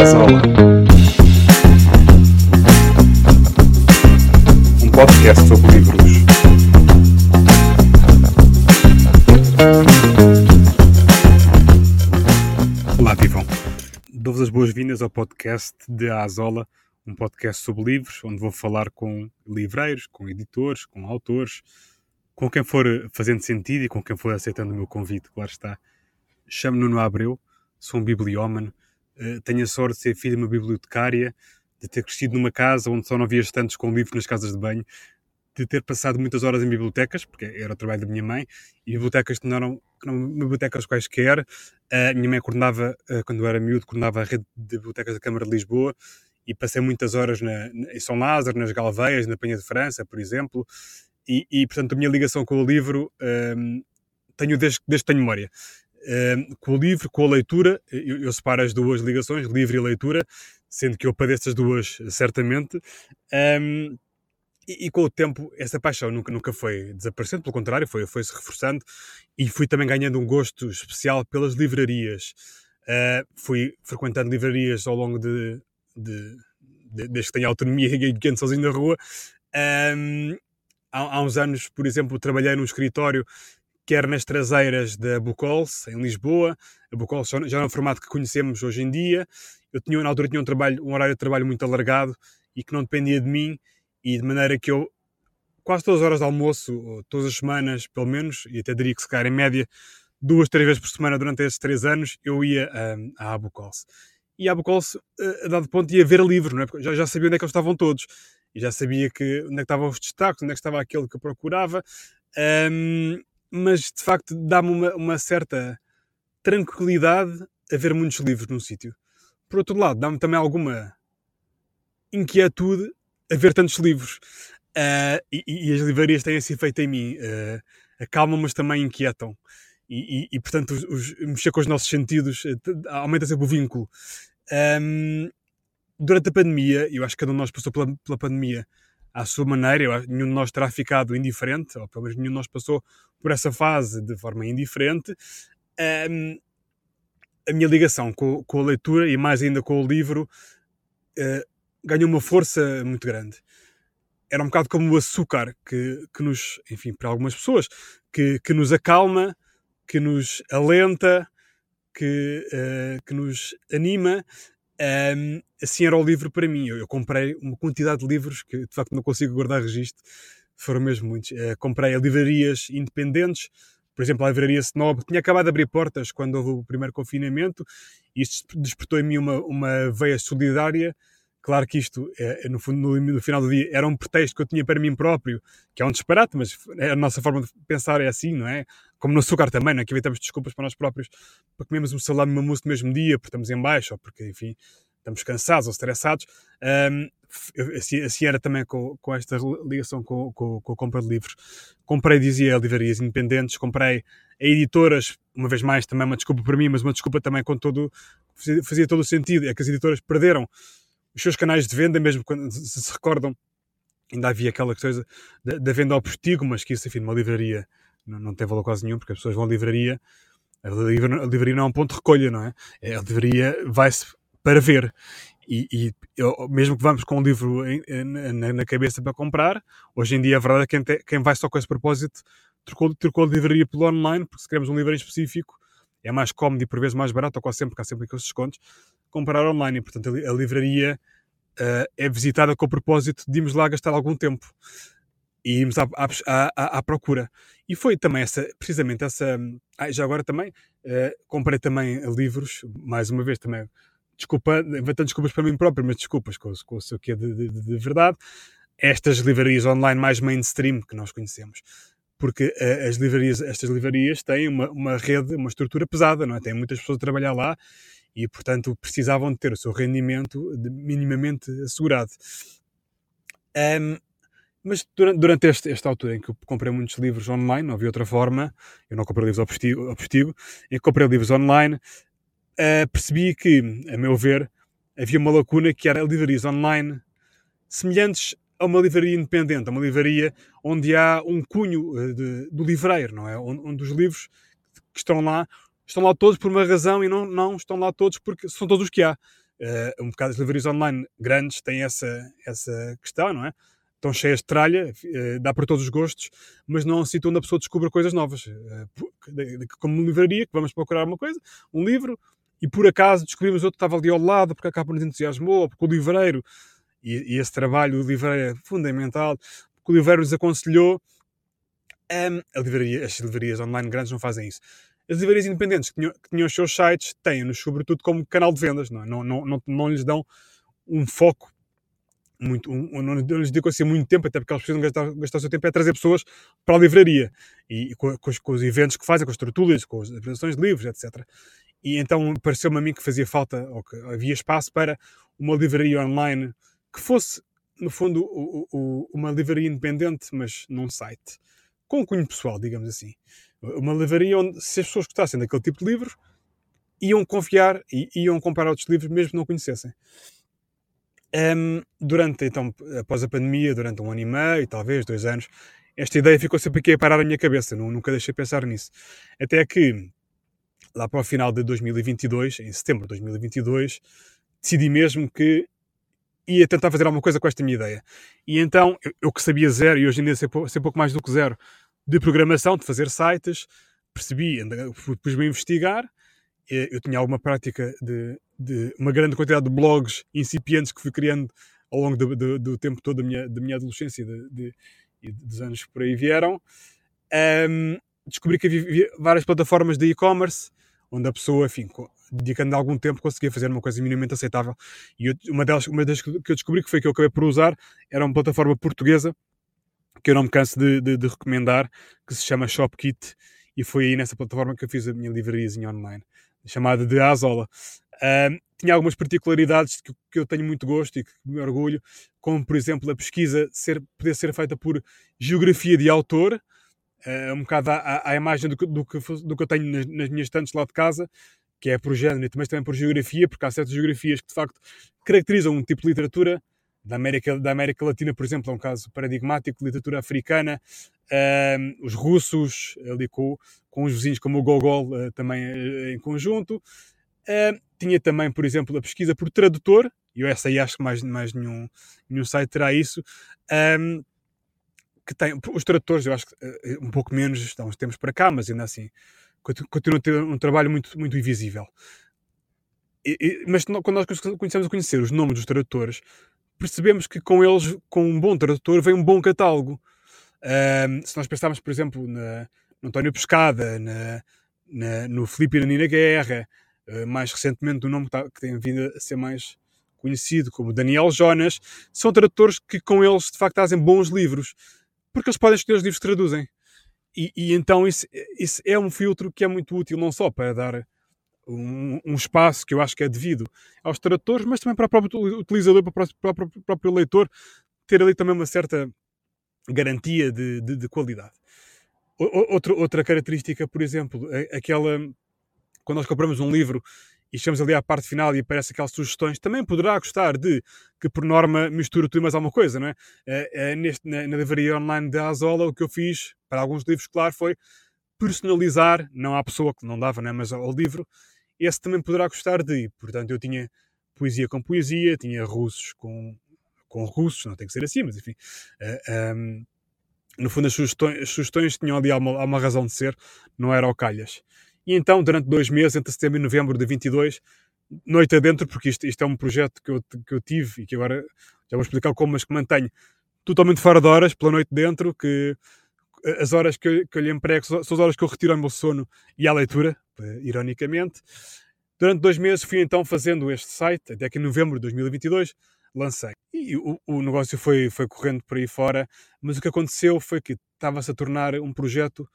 Azola. Um podcast sobre livros. Olá, vivam. Dou-vos as boas-vindas ao podcast de Azola, um podcast sobre livros, onde vou falar com livreiros, com editores, com autores, com quem for fazendo sentido e com quem for aceitando o meu convite, claro está. Chamo-me Nuno Abreu, sou um bibliómano, tenho a sorte de ser filho de uma bibliotecária, de ter crescido numa casa onde só não havia estantes com livros nas casas de banho, de ter passado muitas horas em bibliotecas, porque era o trabalho da minha mãe, e bibliotecas não eram, não bibliotecas quaisquer. A minha mãe coordenava, uh, quando eu era miúdo, coordenava a rede de bibliotecas da Câmara de Lisboa, e passei muitas horas na, em São Lázaro, nas Galveias, na Penha de França, por exemplo, e, e portanto a minha ligação com o livro um, tenho desde, desde que tenho memória. Com o livro, com a leitura, eu, eu, separo as duas ligações, livro e leitura, sendo que eu padeço as duas certamente. Um, e, com o tempo, essa paixão nunca, nunca foi desaparecendo, pelo contrário, foi, foi se reforçando e fui também ganhando um gosto especial pelas livrarias. Uh, fui frequentando livrarias ao longo de, de, de desde que tenho autonomia e ando sozinho na rua. Um, há, há, uns anos, por exemplo, trabalhei num escritório que era nas traseiras da Bucols, em Lisboa. A Bucols já é o formato que conhecemos hoje em dia. Eu tinha, na altura tinha um, trabalho, um horário de trabalho muito alargado e que não dependia de mim, e de maneira que eu, quase todas as horas de almoço, todas as semanas, pelo menos, e até diria que se calhar em média, duas, três vezes por semana durante esses três anos, eu ia um, à Abucols. E a Abucols, a dado ponto, ia ver livros, não é? Porque já, já sabia onde é que eles estavam todos e já sabia que, onde é que estavam os destaques, onde é que estava aquele que eu procurava, um, mas de facto dá-me uma, uma, certa tranquilidade a ver muitos livros num sítio. Por outro lado, dá-me também alguma inquietude a ver tantos livros. Uh, e, e, as livrarias têm esse efeito em mim. Uh, acalmam, mas também inquietam. E, e, e portanto, os, os, mexer com os nossos sentidos uh, aumenta sempre o vínculo. Um, durante a pandemia, eu acho que cada um de nós passou pela, pela pandemia à sua maneira, nenhum de nós terá ficado indiferente, ou pelo menos nenhum de nós passou por essa fase de forma indiferente. Um, a minha ligação com, com, a leitura e mais ainda com o livro uh, ganhou uma força muito grande. Era um bocado como o açúcar que, que nos, enfim, para algumas pessoas, que, que nos acalma, que nos alenta, que, uh, que nos anima um, assim era o livro para mim. Eu, eu, comprei uma quantidade de livros que de facto não consigo guardar registro, foram mesmo muitos. Uh, comprei a livrarias independentes, por exemplo, a livraria Snob, tinha acabado de abrir portas quando houve o primeiro confinamento, e isto despertou em mim uma, uma veia solidária. Claro que isto, é, no, no, no, final do dia, era um pretexto que eu tinha para mim próprio, que é um disparate, mas a nossa forma de pensar é assim, não é? Como no açúcar também, não é? Que inventamos desculpas para nós próprios para comermos um salame e uma no mesmo dia, porque estamos em baixo, ou porque, enfim, estamos cansados ou estressados. Um, assim, assim, era também com, com esta ligação com, com, com, a compra de livros. Comprei, dizia, livrarias independentes, comprei a editoras, uma vez mais, também uma desculpa para mim, mas uma desculpa também com todo, fazia, todo o sentido, é que as editoras perderam os seus canais de venda, mesmo quando se, recordam, ainda havia aquela coisa da, da venda ao postigo, mas que isso, enfim, numa livraria não, não tem valor quase nenhum, porque as pessoas vão à livraria, a livraria, não é um ponto de recolha, não é? é a livraria vai-se para ver. E, e eu, mesmo que vamos com um livro em, na, na, cabeça para comprar, hoje em dia a verdade é que quem, te, quem vai só com esse propósito trocou, trocou a livraria pelo online, porque se queremos um livro em específico, é mais cómodo e por vezes mais barato, ou quase sempre, porque há sempre aqueles descontos, comprar online. E, portanto, a livraria uh, é visitada com o propósito de irmos lá gastar algum tempo e irmos à, à, à, à, procura. E foi também essa, precisamente essa. Ah, já agora também uh, comprei também livros, mais uma vez também desculpa, inventando desculpas para mim próprio, mas desculpas com, com o seu quê de, de, de, verdade, estas livrarias online mais mainstream que nós conhecemos. Porque uh, as livrarias, estas livrarias têm uma, uma rede, uma estrutura pesada, não é? Têm muitas pessoas a trabalhar lá e, portanto, precisavam de ter o seu rendimento minimamente assegurado. Um, mas durante, durante este, esta altura em que eu comprei muitos livros online, não havia outra forma, eu não comprei livros ao postigo, em que comprei livros online, uh, percebi que, a meu ver, havia uma lacuna que era livrarias online semelhantes a uma livraria independente, a uma livraria onde há um cunho uh, de, do livreiro, não é? Onde, onde, os livros que estão lá estão lá todos por uma razão e não, não estão lá todos porque são todos os que há. Uh, um bocado as livrarias online grandes têm essa, essa questão, não é? Estão cheias de tralha, uh, dá para todos os gostos, mas não é um sítio onde a pessoa descubra coisas novas. Uh, como livraria, que vamos procurar uma coisa, um livro, e por acaso descobrimos outro que estava ali ao lado, porque a capa nos entusiasmou, porque o livreiro, e, e esse trabalho do livreiro é fundamental, porque o livreiro nos aconselhou. Um, a livraria, as livrarias online grandes não fazem isso as livrarias independentes que tinham, que tinham os seus sites têm-nos, sobretudo, como canal de vendas, não, é? não, não, não lhes dão um foco muito, um, não, lhes dedicam assim muito tempo, até porque eles precisam gastar, gastar o seu tempo é trazer pessoas para a livraria e, e com, com, os, com, os, eventos que fazem, com as tertúlias, com as apresentações de livros, etc. E então pareceu-me a mim que fazia falta, ou que havia espaço para uma livraria online que fosse, no fundo, o, o, uma livraria independente, mas num site, com cunho pessoal, digamos assim uma livraria onde, se as pessoas gostassem daquele tipo de livros, iam confiar e iam comprar outros livros, mesmo que não conhecessem. Um, durante, então, após a pandemia, durante um ano e meio, talvez dois anos, esta ideia ficou sempre aqui a parar na minha cabeça, nunca deixei pensar nisso. Até que, lá para o final de 2022, em setembro de 2022, decidi mesmo que ia tentar fazer alguma coisa com esta minha ideia. E então, eu, eu que sabia zero, e hoje em dia sei, sei pouco mais do que zero, de programação, de fazer sites, percebi, pus-me a investigar, eu tinha alguma prática de, de, uma grande quantidade de blogs incipientes que fui criando ao longo do, do, do tempo todo da minha, da minha adolescência e dos anos que por aí vieram. Um, descobri que havia várias plataformas de e-commerce onde a pessoa, enfim, dedicando algum tempo, conseguia fazer uma coisa minimamente aceitável. E eu, uma, delas, uma das que eu descobri que foi que eu acabei por usar era uma plataforma portuguesa que eu não me canso de, de, de recomendar, que se chama ShopKit, e foi aí nessa plataforma que eu fiz a minha livrariazinha online, chamada de Azola. Tinha algumas particularidades que, que, eu tenho muito gosto e que me orgulho, como por exemplo a pesquisa ser, poder ser feita por geografia de autor, uh, um bocado à, à imagem do que, do, que, do que eu tenho nas, nas minhas estantes lá de casa, que é por género, mas também por geografia, porque há certas geografias que de facto caracterizam um tipo de literatura da América, da América Latina, por exemplo, é um caso paradigmático, literatura africana, uh, os russos, ali com, com os vizinhos como o Gogol, uh, também uh, em conjunto. tinha também, por exemplo, a pesquisa por tradutor, e essa aí acho que mais, mais nenhum, nenhum site terá isso, um, que tem, os tradutores, eu acho que eh, um pouco menos, estão uns tempos para cá, mas ainda assim, continua a ter um trabalho muito, muito invisível. E, e, mas quando nós começamos a conhecer os nomes dos tradutores, percebemos que com eles, com um bom tradutor, vem um bom catálogo. Um, se nós pensarmos, por exemplo, na, no António Pescada, na, na, no Filipe Iranina Guerra, uh, mais recentemente o nome que, tá, que, tem vindo a ser mais conhecido, como Daniel Jonas, são tradutores que com eles de facto trazem bons livros, porque eles podem escolher os livros que traduzem. E, e então isso, isso é um filtro que é muito útil, não só para dar um, um, espaço que eu acho que é devido aos tradutores, mas também para o próprio utilizador, para o próprio, para o próprio leitor, ter ali também uma certa garantia de, de, de qualidade. Outra, outra característica, por exemplo, é aquela quando nós compramos um livro e chegamos ali à parte final e aparece aquelas sugestões, também poderá gostar de que, por norma, misture tudo mais alguma coisa, não é? é, é neste, na, na livraria online da Azola, o que eu fiz, para alguns livros, claro, foi personalizar, não à pessoa que não dava, né, mas ao livro, esse também poderá gostar de. Portanto, eu tinha poesia com poesia, tinha russos com, com russos, não tem que ser assim, mas enfim. Uh, eh, um, ehm, no fundo, as sugestões, as sugestões tinham ali uma, uma razão de ser, não era ao calhas. E então, durante dois meses, entre setembro e novembro de 22, noite adentro, porque isto, isto é um projeto que eu, que eu tive e que agora já vou explicar como, mas que mantenho totalmente fora de horas, pela noite dentro, que as horas que eu, que eu lhe emprego são as horas que eu retiro ao meu sono e à leitura, eh, ironicamente. Durante dois meses fui então fazendo este site, até que em novembro de 2022 lancei. E o, o negócio foi, foi correndo por aí fora, mas o que aconteceu foi que estava-se a tornar um projeto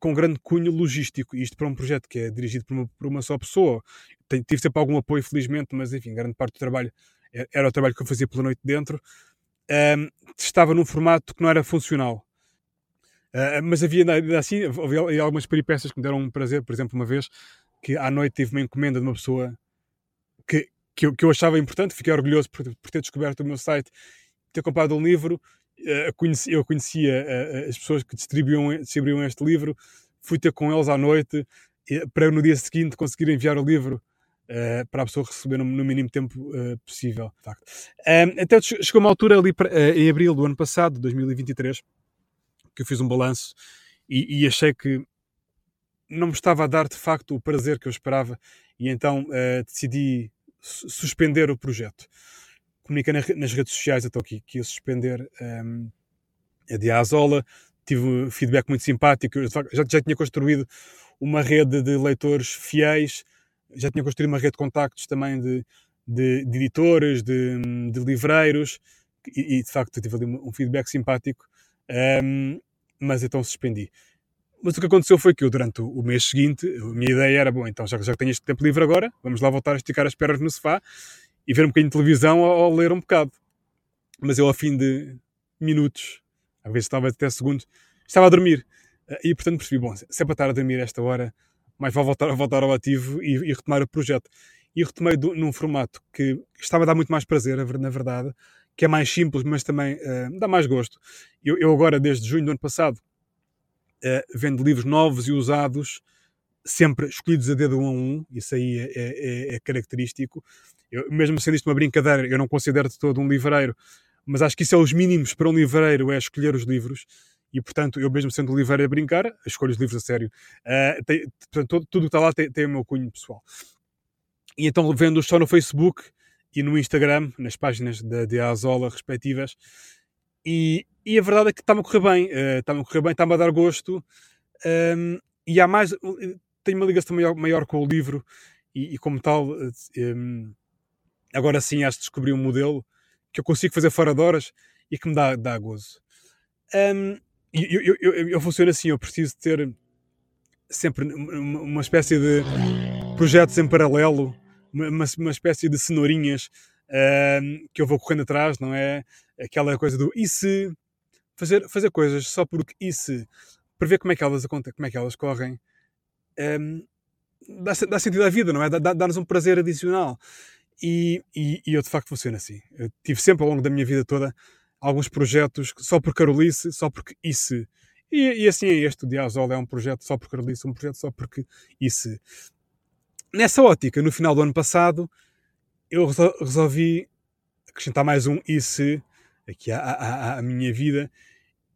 com grande cunho logístico. Isto para um projeto que é dirigido por uma, por uma só pessoa. Tive sempre algum apoio, felizmente, mas enfim, grande parte do trabalho era o trabalho que eu fazia pela noite dentro. Um, estava num formato que não era funcional. Uh, mas havia assim, havia algumas peripécias que me deram um prazer, por exemplo, uma vez que à noite tive uma encomenda de uma pessoa que, que, eu, que eu achava importante, fiquei orgulhoso por, por, ter descoberto o meu site, ter comprado um livro. Uh, conheci, eu conhecia uh, as pessoas que distribuíam, distribuíam este livro, fui ter com eles à noite para no dia seguinte conseguir enviar o livro uh, para a pessoa receber no, no mínimo tempo uh, possível. De facto. Até chegou uma altura ali uh, em abril do ano passado, 2023, que eu fiz um balanço e, e, achei que não me estava a dar de facto o prazer que eu esperava e então decidi suspender o projeto. Comuniquei nas redes sociais então que, que ia suspender um, a Diazola, tive feedback muito simpático, já, já tinha construído uma rede de leitores fiéis, já tinha construído uma rede de contactos também de, de, de editores, de, de livreiros, e, e, de facto tive ali um feedback simpático, um, mas então suspendi. Mas o que aconteceu foi que eu, durante o mês seguinte, a minha ideia era: bom, então já, já tenho este tempo livre agora, vamos lá voltar a esticar as pernas no sofá e ver um bocadinho de televisão ou, ou ler um bocado. Mas eu, ao fim de minutos, às vezes estava até segundos, estava a dormir. E portanto percebi: bom, se é para estar a dormir esta hora, mais vale voltar, voltar ao ativo e, e retomar o projeto. E retomei do, num formato que estava a dar muito mais prazer, na verdade, que é mais simples, mas também uh, dá mais gosto. Eu, eu, agora, desde junho do ano passado, uh, vendo livros novos e usados, sempre escolhidos a dedo um a um, isso aí é, é, é característico. Eu, mesmo sendo isto uma brincadeira, eu não considero de todo um livreiro, mas acho que isso é os mínimos para um livreiro, é escolher os livros e portanto eu mesmo sendo livreiro a brincar, escolho os livros a sério. Uh, tem, portanto, todo, tudo que está lá tem, tem, o meu cunho pessoal. E então vendo-os só no Facebook e no Instagram, nas páginas da Azola respectivas, e, e, a verdade é que está-me a correr bem, está-me a correr bem, está-me a dar gosto, um, e há mais, tenho uma ligação maior, maior com o livro, e, e como tal, um, agora sim acho que descobri um modelo que eu consigo fazer fora de horas e que me dá, dá gozo. Um, eu, eu, eu, eu funciono assim, eu preciso ter sempre uma espécie de projetos em paralelo, uma, uma espécie de cenourinhas uh, que eu vou correndo atrás, não é? Aquela coisa do e se fazer, fazer coisas só porque e se para ver como é que elas acontecem, como é que elas correm, um, dá, dá, sentido à vida, não é? Dá-nos um prazer adicional. E, e, e, eu de facto funciono assim. Eu tive sempre ao longo da minha vida toda alguns projetos só por Carolice, só porque isso. E, e assim é este, o Diazol é um projeto só por Carolice, um projeto só porque isso. Nessa ótica, no final do ano passado, eu resolvi acrescentar mais um isso aqui à, à, à minha vida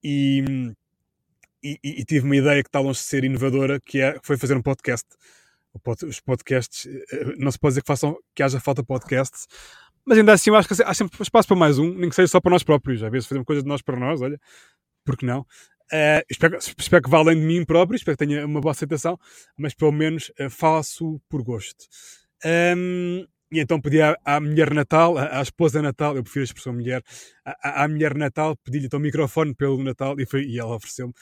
e, e, e, tive uma ideia que está longe de ser inovadora, que é, foi fazer um podcast. Os podcasts, eh, não se pode dizer que, façam, que haja falta de podcasts, mas ainda assim, acho que há sempre espaço para mais um, nem que seja só para nós próprios. Às vezes fazemos coisas de nós para nós, olha, porque não? Espero, espero, que além de mim próprio, espero que tenha uma boa aceitação, mas pelo menos uh, faço por gosto. Um, e então pedi à, à mulher Natal, à, à, esposa Natal, eu prefiro a expressão mulher, à, à mulher Natal, pedi-lhe então o microfone pelo Natal e, foi, e ela ofereceu-me.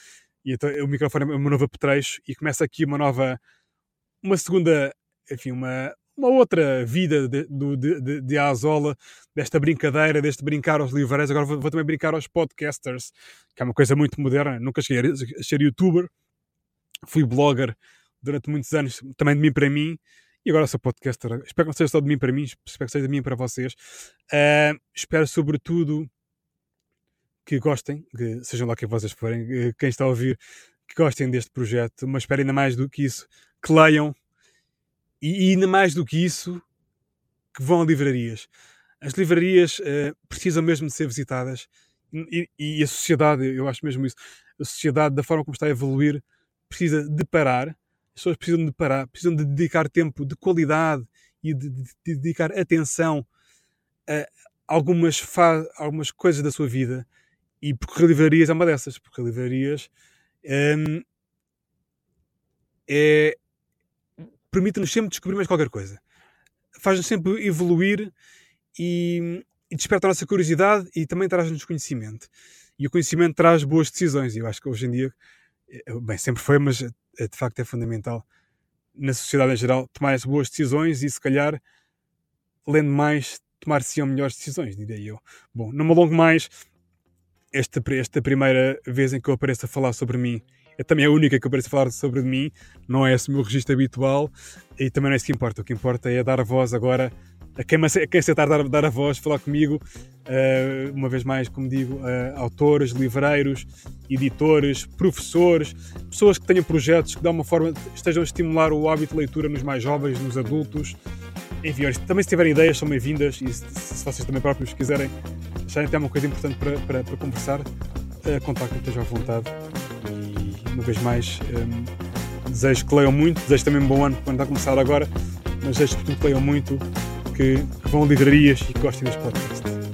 E então o microfone é uma nova apetrecho e começa aqui uma nova, uma segunda, enfim, uma, uma outra vida de, de, de, de Azola, desta brincadeira, deste brincar aos livreiros. Agora vou, vou, também brincar aos podcasters, que é uma coisa muito moderna. Nunca cheguei a ser youtuber, fui blogger durante muitos anos, também de mim para mim, e agora sou podcaster. Espero que não seja só de mim para mim, espero que seja de mim para vocês. Uh, espero, sobretudo, que gostem, que sejam lá quem vocês forem, quem está a ouvir, que gostem deste projeto, mas espero ainda mais do que isso, que leiam e, ainda mais do que isso, que vão a livrarias. As livrarias uh, precisam mesmo de ser visitadas e, e, a sociedade, eu acho mesmo isso, a sociedade, da forma como está a evoluir, precisa de parar. As pessoas precisam de parar, precisam de dedicar tempo de qualidade e de, de, de dedicar atenção a algumas, algumas coisas da sua vida. E porque livrarias é uma dessas, porque livrarias um, é, permite-nos sempre descobrir mais qualquer coisa. Faz-nos sempre evoluir e, e, desperta a nossa curiosidade e também traz-nos conhecimento. E o conhecimento traz boas decisões. E eu acho que hoje em dia, eh, bem, sempre foi, mas eh, de facto é fundamental na sociedade em geral tomar boas decisões e se calhar, lendo mais, tomar-se-ão melhores decisões, diria eu. Bom, não me alongo mais. Esta, esta primeira vez em que eu apareço a falar sobre mim é também a única que aparece a falar sobre mim, não é esse o meu registro habitual e também não é isso que importa. O que importa é dar a voz agora a quem, a quem aceitar dar, dar a voz, falar comigo, uh, uma vez mais, como digo, uh, autores, livreiros, editores, professores, pessoas que tenham projetos que de alguma forma estejam a estimular o hábito de leitura nos mais jovens, nos adultos, isto. Também se tiverem ideias, são bem-vindas e se, se, vocês também próprios quiserem acharem até uma coisa importante para, para, para conversar, uh, contactem, estejam à vontade. Uma vez mais, um, desejo que leiam muito, desejo também um bom ano quando está a começar agora, mas desejo que leiam muito, que, que vão a livrarias e que gostem deste podcast.